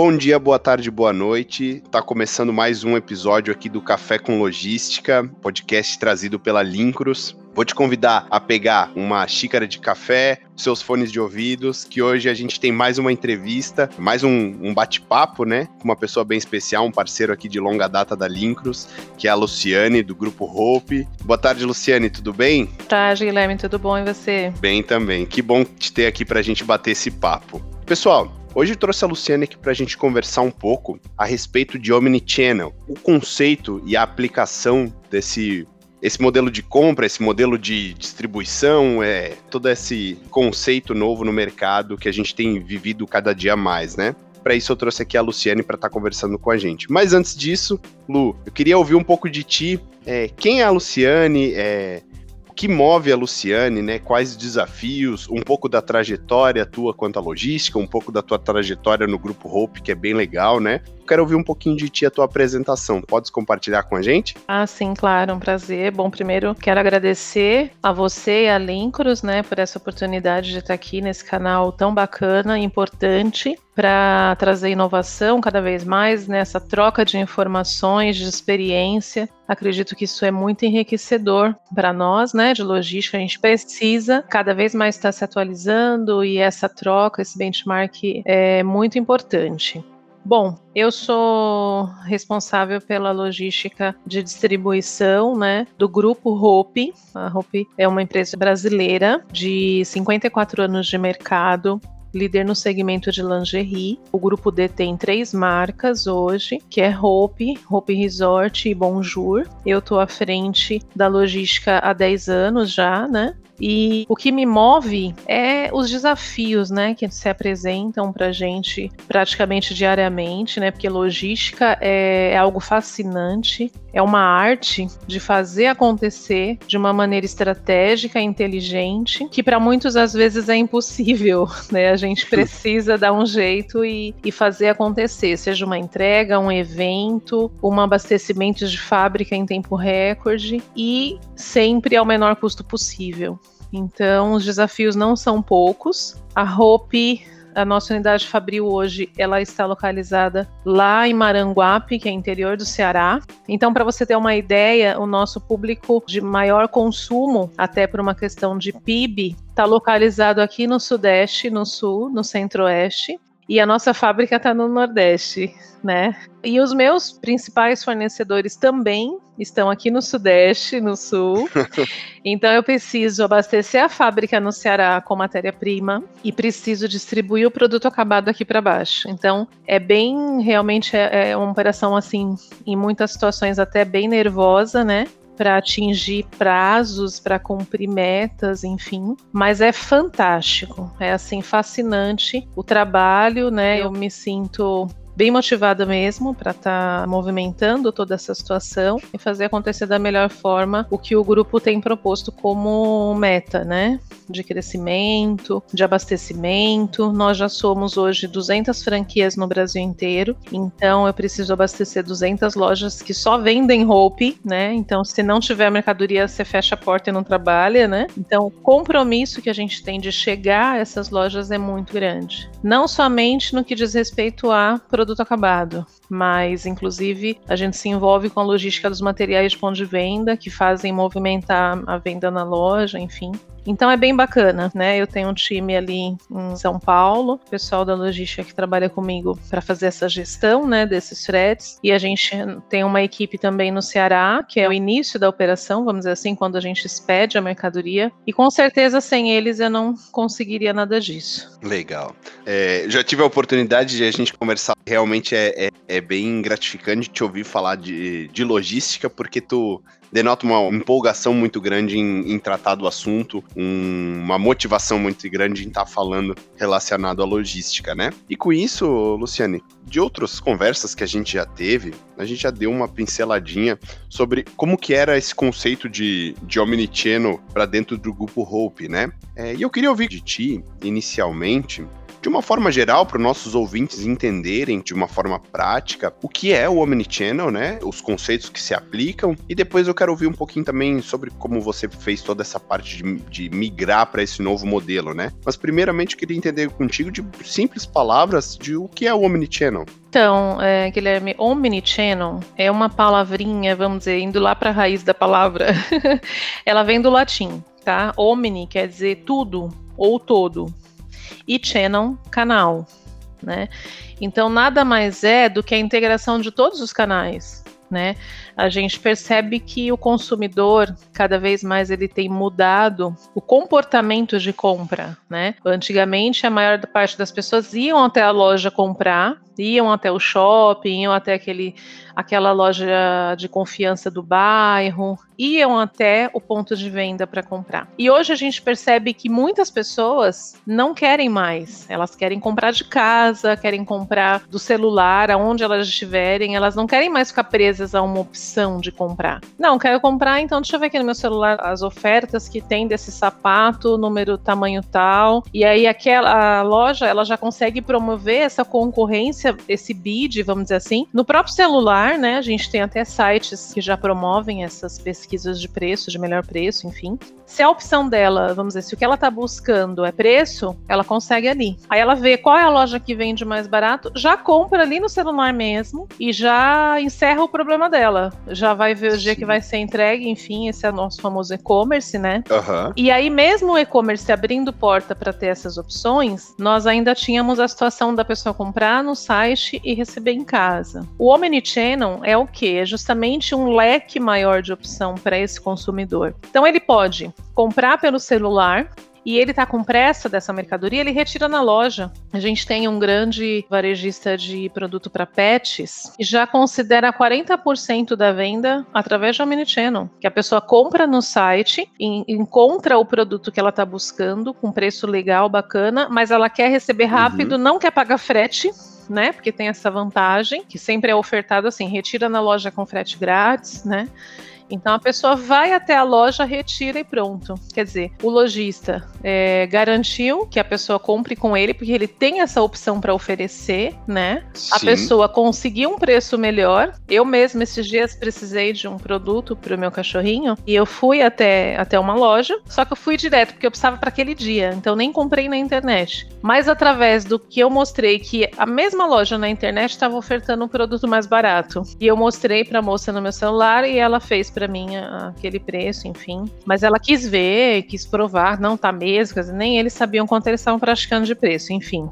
Bom dia, boa tarde, boa noite. Tá começando mais um episódio aqui do Café com Logística, podcast trazido pela Lincros. Vou te convidar a pegar uma xícara de café, seus fones de ouvidos, que hoje a gente tem mais uma entrevista, mais um, um bate-papo, né? Com uma pessoa bem especial, um parceiro aqui de longa data da Lincros, que é a Luciane, do Grupo Hope. Boa tarde, Luciane, tudo bem? Boa tarde, Guilherme, tudo bom e você? Bem também. Que bom te ter aqui pra gente bater esse papo. Pessoal, Hoje trouxe a Luciane aqui para a gente conversar um pouco a respeito de Omnichannel, o conceito e a aplicação desse esse modelo de compra, esse modelo de distribuição, é todo esse conceito novo no mercado que a gente tem vivido cada dia mais, né? Para isso eu trouxe aqui a Luciane para estar tá conversando com a gente. Mas antes disso, Lu, eu queria ouvir um pouco de ti. É, quem é a Luciane? É, que move a Luciane, né? Quais desafios, um pouco da trajetória tua quanto à logística, um pouco da tua trajetória no grupo Hope, que é bem legal, né? Quero ouvir um pouquinho de ti a tua apresentação. Podes compartilhar com a gente? Ah, sim, claro, um prazer. Bom, primeiro quero agradecer a você e a Lincros, né, por essa oportunidade de estar aqui nesse canal tão bacana, importante para trazer inovação cada vez mais nessa troca de informações, de experiência. Acredito que isso é muito enriquecedor para nós, né, de logística. A gente precisa cada vez mais estar se atualizando e essa troca, esse benchmark é muito importante. Bom, eu sou responsável pela logística de distribuição, né, do grupo Hope. A Hope é uma empresa brasileira de 54 anos de mercado, líder no segmento de lingerie. O grupo detém três marcas hoje, que é Hope, Hope Resort e Bonjour. Eu estou à frente da logística há 10 anos já, né? E o que me move é os desafios, né, que se apresentam para gente praticamente diariamente, né, porque logística é, é algo fascinante, é uma arte de fazer acontecer de uma maneira estratégica inteligente, que para muitos às vezes é impossível, né? A gente precisa dar um jeito e, e fazer acontecer, seja uma entrega, um evento, um abastecimento de fábrica em tempo recorde e sempre ao menor custo possível. Então, os desafios não são poucos. A Hope a nossa unidade Fabril hoje ela está localizada lá em Maranguape, que é interior do Ceará. Então, para você ter uma ideia, o nosso público de maior consumo, até por uma questão de PIB, está localizado aqui no Sudeste, no Sul, no Centro-Oeste. E a nossa fábrica está no Nordeste, né? E os meus principais fornecedores também estão aqui no Sudeste, no Sul. então eu preciso abastecer a fábrica no Ceará com matéria-prima e preciso distribuir o produto acabado aqui para baixo. Então é bem, realmente é, é uma operação assim, em muitas situações até bem nervosa, né? Para atingir prazos, para cumprir metas, enfim. Mas é fantástico, é assim fascinante o trabalho, né? Eu me sinto bem motivada mesmo para estar tá movimentando toda essa situação e fazer acontecer da melhor forma o que o grupo tem proposto como meta, né? De crescimento, de abastecimento. Nós já somos hoje 200 franquias no Brasil inteiro, então eu preciso abastecer 200 lojas que só vendem roupa, né? Então, se não tiver mercadoria, você fecha a porta e não trabalha, né? Então, o compromisso que a gente tem de chegar a essas lojas é muito grande. Não somente no que diz respeito a produção produto acabado, mas inclusive a gente se envolve com a logística dos materiais de ponto de venda que fazem movimentar a venda na loja, enfim. Então é bem bacana, né? Eu tenho um time ali em São Paulo, pessoal da logística que trabalha comigo para fazer essa gestão, né, desses fretes. E a gente tem uma equipe também no Ceará, que é o início da operação, vamos dizer assim, quando a gente expede a mercadoria. E com certeza sem eles eu não conseguiria nada disso. Legal. É, já tive a oportunidade de a gente conversar. Realmente é, é, é bem gratificante te ouvir falar de, de logística, porque tu denota uma empolgação muito grande em, em tratar do assunto, um, uma motivação muito grande em estar tá falando relacionado à logística, né? E com isso, Luciane, de outras conversas que a gente já teve, a gente já deu uma pinceladinha sobre como que era esse conceito de, de omnichannel para dentro do grupo Hope, né? É, e eu queria ouvir de ti, inicialmente, de uma forma geral, para os nossos ouvintes entenderem de uma forma prática o que é o Omnichannel, né? Os conceitos que se aplicam. E depois eu quero ouvir um pouquinho também sobre como você fez toda essa parte de, de migrar para esse novo modelo, né? Mas primeiramente eu queria entender contigo de simples palavras de o que é o Omnichannel. Então, é, Guilherme, omnichannel é uma palavrinha, vamos dizer, indo lá para a raiz da palavra. Ela vem do latim, tá? Omni quer dizer tudo ou todo. E channel, canal, né? Então, nada mais é do que a integração de todos os canais né? A gente percebe que o consumidor cada vez mais ele tem mudado o comportamento de compra, né? Antigamente a maior parte das pessoas iam até a loja comprar, iam até o shopping, iam até aquele, aquela loja de confiança do bairro, iam até o ponto de venda para comprar. E hoje a gente percebe que muitas pessoas não querem mais, elas querem comprar de casa, querem comprar do celular, aonde elas estiverem, elas não querem mais ficar presas a uma opção de comprar. Não, quero comprar, então deixa eu ver aqui no meu celular as ofertas que tem desse sapato, número, tamanho tal, e aí aquela loja, ela já consegue promover essa concorrência, esse bid, vamos dizer assim, no próprio celular, né? A gente tem até sites que já promovem essas pesquisas pesquisas de preço, de melhor preço, enfim. Se a opção dela, vamos dizer, se o que ela está buscando é preço, ela consegue ali. Aí ela vê qual é a loja que vende mais barato, já compra ali no celular mesmo e já encerra o problema dela. Já vai ver o dia que vai ser entregue, enfim, esse é o nosso famoso e-commerce, né? Uhum. E aí, mesmo o e-commerce abrindo porta para ter essas opções, nós ainda tínhamos a situação da pessoa comprar no site e receber em casa. O Omnichannel é o que? É justamente um leque maior de opção para esse consumidor. Então ele pode comprar pelo celular, e ele está com pressa dessa mercadoria, ele retira na loja. A gente tem um grande varejista de produto para pets e já considera 40% da venda através do Omnichannel, que a pessoa compra no site, encontra o produto que ela está buscando com preço legal, bacana, mas ela quer receber rápido, uhum. não quer pagar frete, né? Porque tem essa vantagem, que sempre é ofertado assim, retira na loja com frete grátis, né? Então a pessoa vai até a loja, retira e pronto. Quer dizer, o lojista é, garantiu que a pessoa compre com ele, porque ele tem essa opção para oferecer, né? Sim. A pessoa conseguiu um preço melhor. Eu mesma esses dias precisei de um produto para o meu cachorrinho e eu fui até, até uma loja, só que eu fui direto porque eu precisava para aquele dia, então nem comprei na internet. Mas através do que eu mostrei que a mesma loja na internet estava ofertando um produto mais barato e eu mostrei para a moça no meu celular e ela fez para mim aquele preço, enfim. Mas ela quis ver, quis provar, não tá mesmo, nem eles sabiam quanto eles estavam praticando de preço, enfim.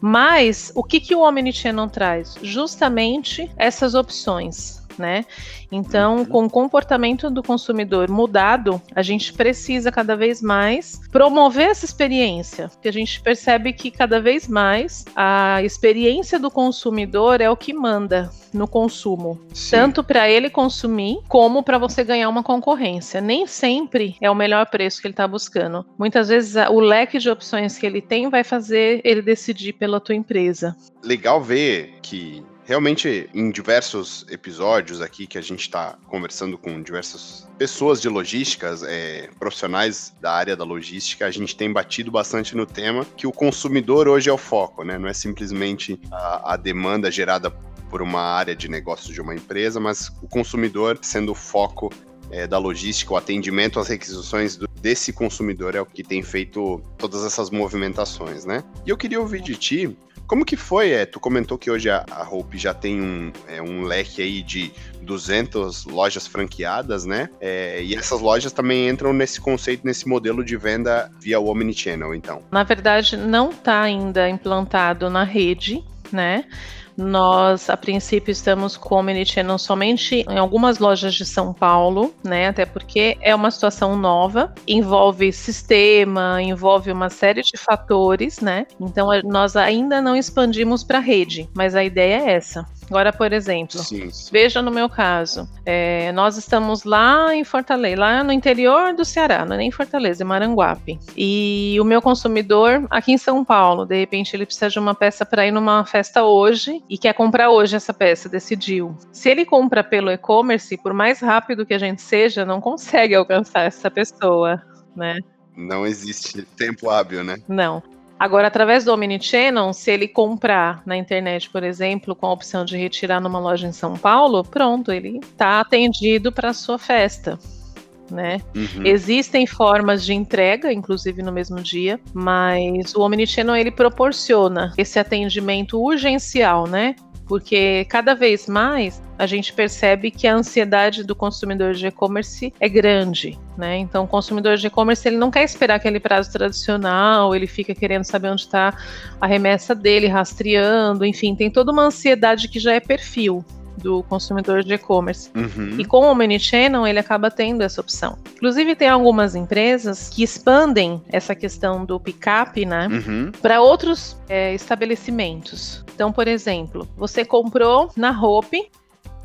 Mas o que, que o Omnichannel traz? Justamente essas opções né? Então, uhum. com o comportamento do consumidor mudado, a gente precisa cada vez mais promover essa experiência, porque a gente percebe que cada vez mais a experiência do consumidor é o que manda no consumo, Sim. tanto para ele consumir como para você ganhar uma concorrência. Nem sempre é o melhor preço que ele está buscando. Muitas vezes o leque de opções que ele tem vai fazer ele decidir pela tua empresa. Legal ver que realmente em diversos episódios aqui que a gente está conversando com diversas pessoas de logísticas, é, profissionais da área da logística, a gente tem batido bastante no tema que o consumidor hoje é o foco, né? Não é simplesmente a, a demanda gerada por uma área de negócio de uma empresa, mas o consumidor sendo o foco é, da logística, o atendimento às requisições do, desse consumidor é o que tem feito todas essas movimentações, né? E eu queria ouvir de ti como que foi? É, tu comentou que hoje a, a Hope já tem um, é, um leque aí de 200 lojas franqueadas, né? É, e essas lojas também entram nesse conceito, nesse modelo de venda via Omnichannel, então. Na verdade, não está ainda implantado na rede, né? Nós, a princípio, estamos com o Omnichannel somente em algumas lojas de São Paulo, né? Até porque é uma situação nova, envolve sistema, envolve uma série de fatores, né? Então, nós ainda não expandimos para a rede, mas a ideia é essa. Agora, por exemplo, sim, sim. veja no meu caso, é, nós estamos lá em Fortaleza, lá no interior do Ceará, não é nem Fortaleza, é Maranguape. E o meu consumidor aqui em São Paulo, de repente ele precisa de uma peça para ir numa festa hoje e quer comprar hoje essa peça, decidiu. Se ele compra pelo e-commerce, por mais rápido que a gente seja, não consegue alcançar essa pessoa, né? Não existe tempo hábil, né? Não. Agora, através do Omnichannel, se ele comprar na internet, por exemplo, com a opção de retirar numa loja em São Paulo, pronto, ele está atendido para a sua festa. Né? Uhum. Existem formas de entrega, inclusive no mesmo dia, mas o Omnichannel ele proporciona esse atendimento urgencial, né? Porque cada vez mais a gente percebe que a ansiedade do consumidor de e-commerce é grande, né? Então, o consumidor de e-commerce ele não quer esperar aquele prazo tradicional, ele fica querendo saber onde está a remessa dele, rastreando, enfim, tem toda uma ansiedade que já é perfil, do consumidor de e-commerce. Uhum. E com o Omnichannel, ele acaba tendo essa opção. Inclusive, tem algumas empresas que expandem essa questão do pick-up, né, uhum. para outros é, estabelecimentos. Então, por exemplo, você comprou na Hope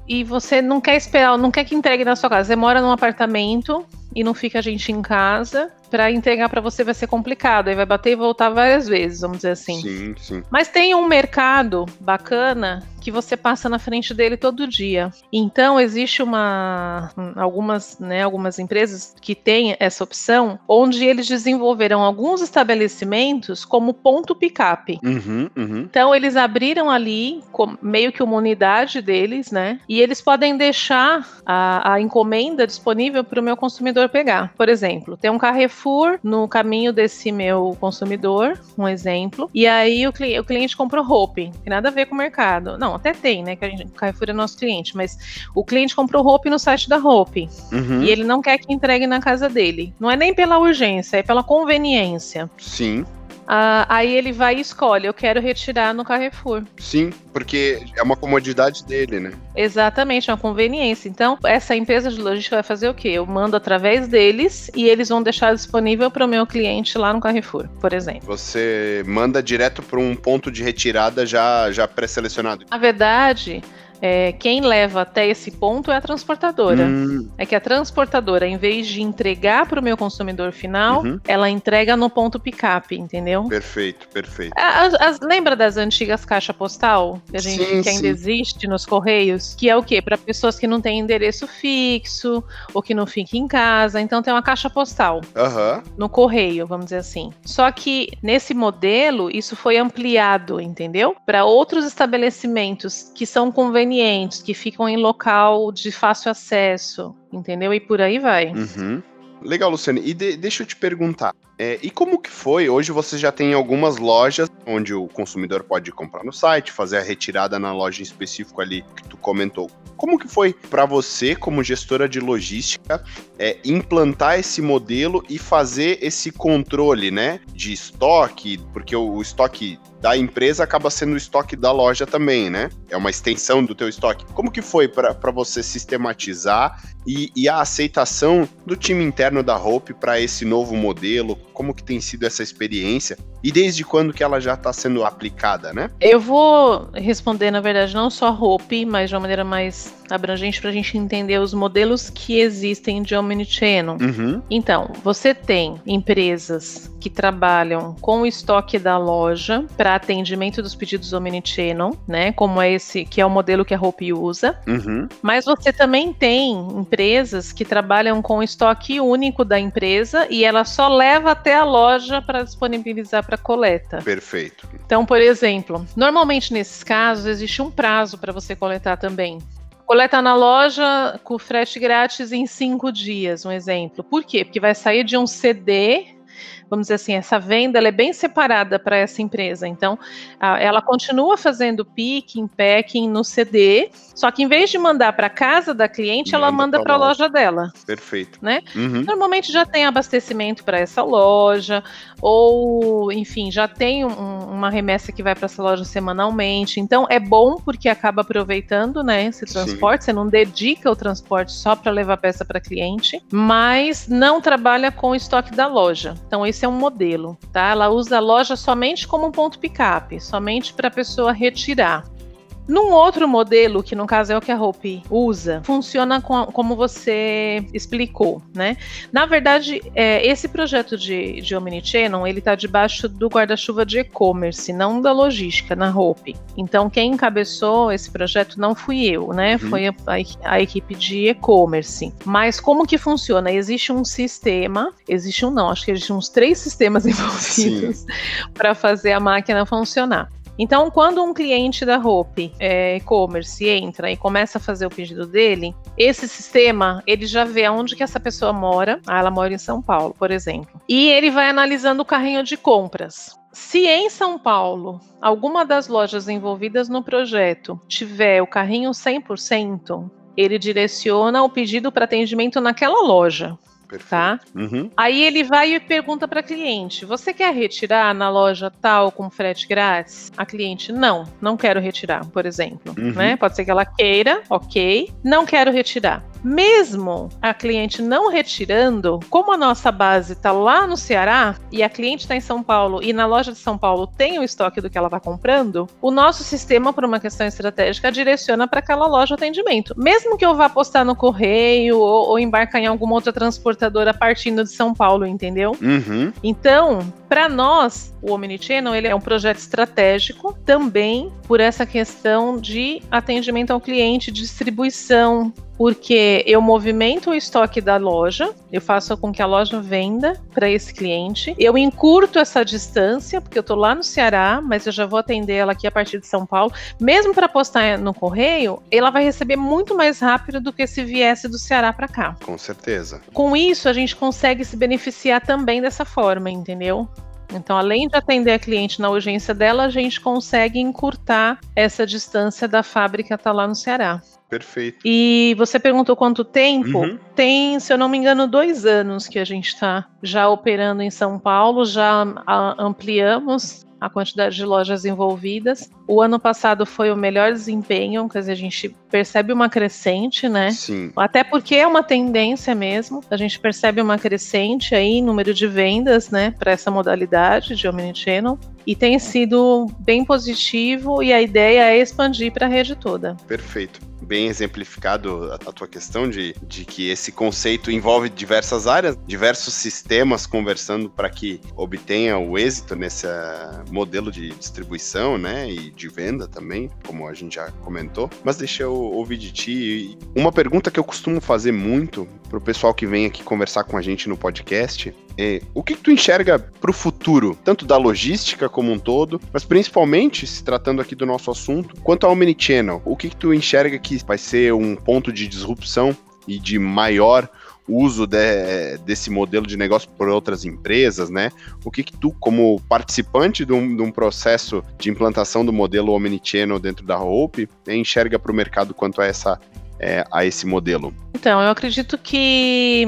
e você não quer esperar, não quer que entregue na sua casa. Você mora num apartamento e não fica a gente em casa, para entregar para você vai ser complicado. Aí vai bater e voltar várias vezes, vamos dizer assim. Sim, sim. Mas tem um mercado bacana que você passa na frente dele todo dia. Então existe uma algumas, né, algumas empresas que têm essa opção, onde eles desenvolveram alguns estabelecimentos como ponto picape. Uhum, uhum. Então eles abriram ali meio que uma unidade deles, né? E eles podem deixar a, a encomenda disponível para o meu consumidor pegar. Por exemplo, tem um Carrefour no caminho desse meu consumidor, um exemplo. E aí o, cli o cliente comprou roupa, tem nada a ver com o mercado. Não, até tem, né? Que a gente, o Carrefour é nosso cliente, mas o cliente comprou roupa no site da roupa uhum. e ele não quer que entregue na casa dele. Não é nem pela urgência, é pela conveniência. Sim. Uh, aí ele vai e escolhe, eu quero retirar no Carrefour. Sim, porque é uma comodidade dele, né? Exatamente, é uma conveniência. Então, essa empresa de logística vai fazer o quê? Eu mando através deles e eles vão deixar disponível para o meu cliente lá no Carrefour, por exemplo. Você manda direto para um ponto de retirada já, já pré-selecionado. Na verdade, é, quem leva até esse ponto é a transportadora. Hum. É que a transportadora, em vez de entregar para o meu consumidor final, uhum. ela entrega no ponto picape, entendeu? Perfeito, perfeito. As, as, lembra das antigas caixas postal que a gente sim, que ainda sim. existe nos correios? Que é o quê? Para pessoas que não têm endereço fixo ou que não fiquem em casa. Então tem uma caixa postal uhum. no correio, vamos dizer assim. Só que nesse modelo isso foi ampliado, entendeu? Para outros estabelecimentos que são convenientes convenientes, que ficam em local de fácil acesso, entendeu? E por aí vai. Uhum. Legal, Luciane. E de, deixa eu te perguntar. É, e como que foi? Hoje você já tem algumas lojas onde o consumidor pode comprar no site, fazer a retirada na loja em específico ali que tu comentou. Como que foi para você, como gestora de logística, é, implantar esse modelo e fazer esse controle, né, de estoque? Porque o, estoque da empresa acaba sendo o estoque da loja também, né? É uma extensão do teu estoque. Como que foi para você sistematizar e, e, a aceitação do time interno da Hope para esse novo modelo? Como que tem sido essa experiência? E desde quando que ela já está sendo aplicada, né? Eu vou responder, na verdade, não só Hope, mas de uma maneira mais abrangente para a gente entender os modelos que existem de Omnichannel. Uhum. Então, você tem empresas que trabalham com o estoque da loja para atendimento dos pedidos Omnichannel, né? Como é esse, que é o modelo que a Hope usa. Uhum. Mas você também tem empresas que trabalham com o estoque único da empresa e ela só leva até a loja para disponibilizar para coleta. Perfeito. Então, por exemplo, normalmente nesses casos existe um prazo para você coletar também. Coleta na loja com frete grátis em cinco dias, um exemplo. Por quê? Porque vai sair de um CD vamos dizer assim, essa venda é bem separada para essa empresa. Então, a, ela continua fazendo picking, packing no CD, só que em vez de mandar para casa da cliente, manda ela manda para a loja. loja dela. Perfeito. Né? Uhum. Normalmente já tem abastecimento para essa loja, ou, enfim, já tem um, uma remessa que vai para essa loja semanalmente. Então, é bom porque acaba aproveitando né, esse transporte. Sim. Você não dedica o transporte só para levar peça para cliente, mas não trabalha com o estoque da loja. Então, esse é um modelo, tá? Ela usa a loja somente como um ponto picape, somente para a pessoa retirar. Num outro modelo, que no caso é o que a Hope usa, funciona com, como você explicou, né? Na verdade, é, esse projeto de, de Omnichannel, ele está debaixo do guarda-chuva de e-commerce, não da logística, na Hope. Então, quem encabeçou esse projeto não fui eu, né? Uhum. Foi a, a, a equipe de e-commerce. Mas como que funciona? Existe um sistema, existe um não, acho que existem uns três sistemas envolvidos para fazer a máquina funcionar. Então, quando um cliente da Hope é, e-commerce entra e começa a fazer o pedido dele, esse sistema ele já vê aonde que essa pessoa mora. Ah, ela mora em São Paulo, por exemplo. E ele vai analisando o carrinho de compras. Se em São Paulo alguma das lojas envolvidas no projeto tiver o carrinho 100%, ele direciona o pedido para atendimento naquela loja. Perfeito. Tá? Uhum. Aí ele vai e pergunta para a cliente: Você quer retirar na loja tal com frete grátis? A cliente: Não, não quero retirar, por exemplo. Uhum. Né? Pode ser que ela queira, ok, não quero retirar. Mesmo a cliente não retirando, como a nossa base está lá no Ceará e a cliente está em São Paulo e na loja de São Paulo tem o estoque do que ela está comprando, o nosso sistema, por uma questão estratégica, direciona para aquela loja de atendimento. Mesmo que eu vá postar no correio ou, ou embarcar em alguma outra transportadora partindo de São Paulo, entendeu? Uhum. Então, para nós, o Omnichannel ele é um projeto estratégico também por essa questão de atendimento ao cliente, distribuição, porque eu movimento o estoque da loja, eu faço com que a loja venda para esse cliente, eu encurto essa distância, porque eu estou lá no Ceará, mas eu já vou atender ela aqui a partir de São Paulo, mesmo para postar no correio, ela vai receber muito mais rápido do que se viesse do Ceará para cá. Com certeza. Com isso, a gente consegue se beneficiar também dessa forma, entendeu? Então, além de atender a cliente na urgência dela, a gente consegue encurtar essa distância da fábrica estar tá lá no Ceará. Perfeito. E você perguntou quanto tempo? Uhum. Tem, se eu não me engano, dois anos que a gente está já operando em São Paulo, já ampliamos a quantidade de lojas envolvidas. O ano passado foi o melhor desempenho, quer dizer, a gente percebe uma crescente, né? Sim. Até porque é uma tendência mesmo. A gente percebe uma crescente aí em número de vendas, né, para essa modalidade de Omnichannel. E tem sido bem positivo e a ideia é expandir para a rede toda. Perfeito bem exemplificado a, a, tua questão de, de que esse conceito envolve diversas áreas, diversos sistemas conversando para que obtenha o êxito nesse modelo de distribuição, né, e de venda também, como a gente já comentou. Mas deixa eu ouvir de ti uma pergunta que eu costumo fazer muito para o pessoal que vem aqui conversar com a gente no podcast é, o que, que tu enxerga para o futuro, tanto da logística como um todo, mas principalmente, se tratando aqui do nosso assunto, quanto ao Omnichannel, o que, que tu enxerga que vai ser um ponto de disrupção e de maior uso de, desse modelo de negócio por outras empresas, né? O que, que tu, como participante de um, de um, processo de implantação do modelo Omnichannel dentro da Hope, né, enxerga para o mercado quanto a, essa, é, a esse modelo? Então, eu acredito que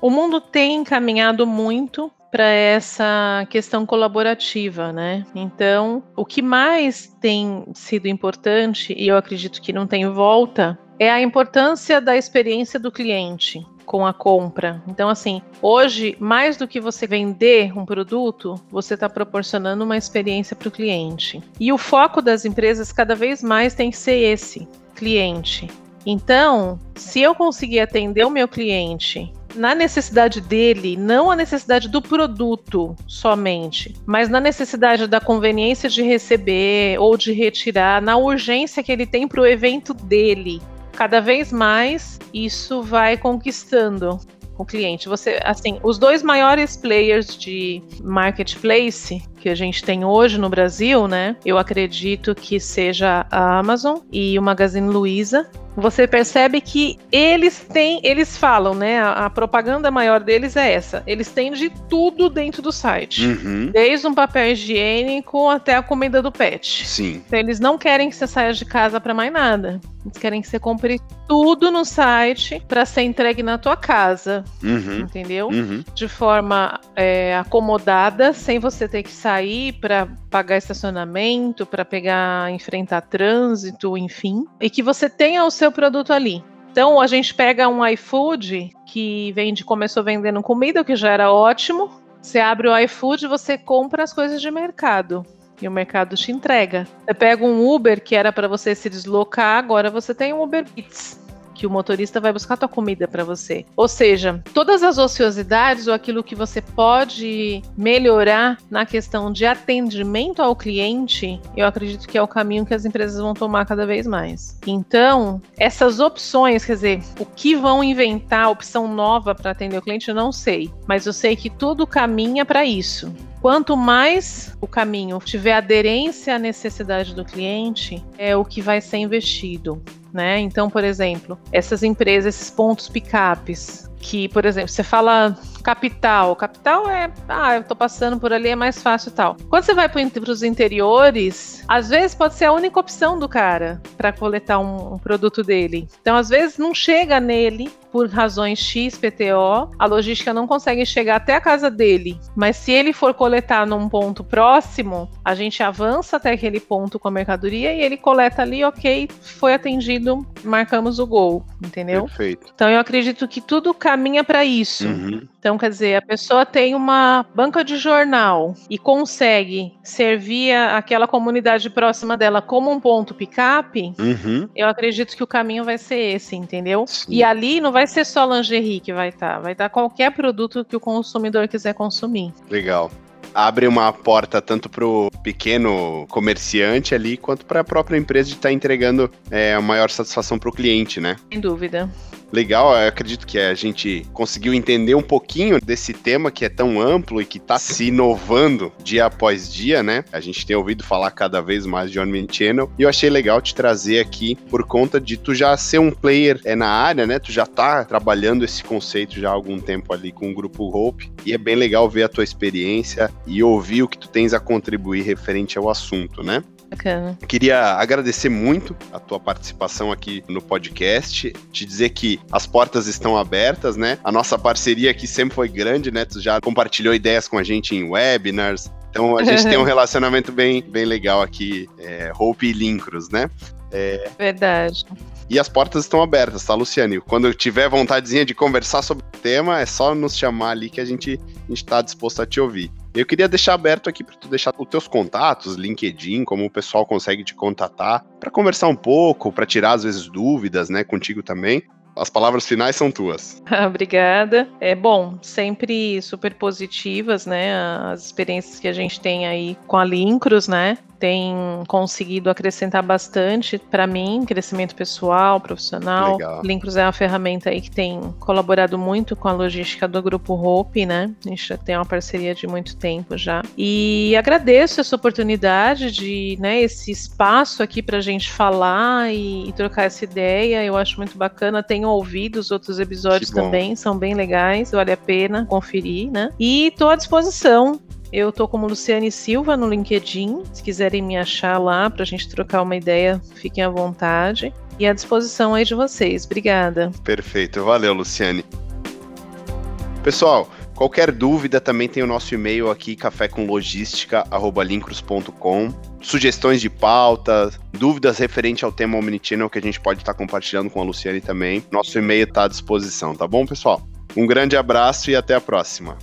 o mundo tem caminhado muito para essa questão colaborativa, né? Então, o que mais tem sido importante, e eu acredito que não tem volta, é a importância da experiência do cliente com a compra. Então, assim, hoje, mais do que você vender um produto, você está proporcionando uma experiência para o cliente. E o foco das empresas cada vez mais tem que ser esse, cliente. Então, se eu conseguir atender o meu cliente na necessidade dele, não a necessidade do produto somente, mas na necessidade da conveniência de receber ou de retirar, na urgência que ele tem para o evento dele. Cada vez mais isso vai conquistando o cliente. Você, assim, os dois maiores players de marketplace que a gente tem hoje no Brasil, né? Eu acredito que seja a Amazon e o Magazine Luiza você percebe que eles têm, eles falam, né? A, a, propaganda maior deles é essa. Eles têm de tudo dentro do site. Uhum. Desde um papel higiênico até a comida do pet. Sim. Então eles não querem que você saia de casa para mais nada. Eles querem que você compre tudo no site para ser entregue na tua casa. Uhum. Entendeu? Uhum. De forma é, acomodada, sem você ter que sair para pagar estacionamento, para pegar, enfrentar trânsito, enfim. E que você tenha o seu produto ali. Então a gente pega um iFood que vende, começou vendendo comida, o que já era ótimo. Você abre o iFood, você compra as coisas de mercado. e o mercado te entrega. Você pega um Uber que era para você se deslocar, agora você tem um Uber Eats que o motorista vai buscar tua comida para você. Ou seja, todas as ociosidades ou aquilo que você pode melhorar na questão de atendimento ao cliente, eu acredito que é o caminho que as empresas vão tomar cada vez mais. Então, essas opções, quer dizer, o que vão inventar, opção nova para atender o cliente, eu não sei, mas eu sei que tudo caminha para isso. Quanto mais o caminho tiver aderência à necessidade do cliente, é o que vai ser investido. Né? Então, por exemplo, essas empresas, esses pontos picapes, que, por exemplo, você fala capital. Capital é, ah, eu tô passando por ali, é mais fácil e tal. Quando você vai para os interiores, às vezes pode ser a única opção do cara para coletar um, um, produto dele. Então, às vezes não chega nele por razões X, PTO, a logística não consegue chegar até a casa dele. Mas se ele for coletar num ponto próximo, a gente avança até aquele ponto com a mercadoria e ele coleta ali, ok, foi atendido, marcamos o gol, entendeu? Perfeito. Então eu acredito que tudo caminha para isso. Uhum. Então, quer dizer, a pessoa tem uma banca de jornal e consegue servir aquela comunidade próxima dela como um ponto picape, uhum. eu acredito que o caminho vai ser esse, entendeu? Sim. E ali não vai ser só lingerie que vai estar, tá, vai estar tá qualquer produto que o consumidor quiser consumir. Legal abre uma porta tanto para o pequeno comerciante ali, quanto para a própria empresa de estar tá entregando é, a maior satisfação para o cliente, né? Sem dúvida legal. Eu acredito que a gente conseguiu entender um pouquinho desse tema que é tão amplo e que está se inovando dia após dia, né? A gente tem ouvido falar cada vez mais de Omnichannel e eu achei legal te trazer aqui por conta de tu já ser um player é, na área, né? Tu já tá trabalhando esse conceito já há algum tempo ali com o grupo Hope e é bem legal ver a tua experiência e ouvir o que tu tens a contribuir referente ao assunto, né? Bacana. Queria agradecer muito a tua participação aqui no podcast, te dizer que as portas estão abertas, né? A nossa parceria aqui sempre foi grande, né? Tu já compartilhou ideias com a gente em webinars, então a gente tem um relacionamento bem, bem legal aqui, é, Hope e Lincros, né? É... Verdade. E as portas estão abertas, tá, Luciane? Quando tiver vontadezinha de conversar sobre o tema, é só nos chamar ali que a gente está disposto a te ouvir. Eu queria deixar aberto aqui para tu deixar os teus contatos, LinkedIn, como o pessoal consegue te contatar, para conversar um pouco, para tirar às vezes dúvidas, né, contigo também. As palavras finais são tuas. Obrigada. É bom, sempre super positivas, né? As experiências que a gente tem aí com a Lincros, né? Tem conseguido acrescentar bastante para mim, crescimento pessoal, profissional. Legal. Lincros é uma ferramenta aí que tem colaborado muito com a logística do grupo Hope, né? A gente já tem uma parceria de muito tempo já. E agradeço essa oportunidade de, né, esse espaço aqui para a gente falar e, e, trocar essa ideia. Eu acho muito bacana. Tenho ouvido os outros episódios também, são bem legais, vale a pena conferir, né? E estou à disposição eu tô como Luciane Silva no LinkedIn. Se quiserem me achar lá para a gente trocar uma ideia, fiquem à vontade. E à disposição aí de vocês. Obrigada. Perfeito. Valeu, Luciane. Pessoal, qualquer dúvida também tem o nosso e-mail aqui, cafécomlogística.lincros.com. Sugestões de pauta, dúvidas referente ao tema Omnichannel que a gente pode estar compartilhando com a Luciane também. Nosso e-mail está à disposição, tá bom, pessoal? Um grande abraço e até a próxima.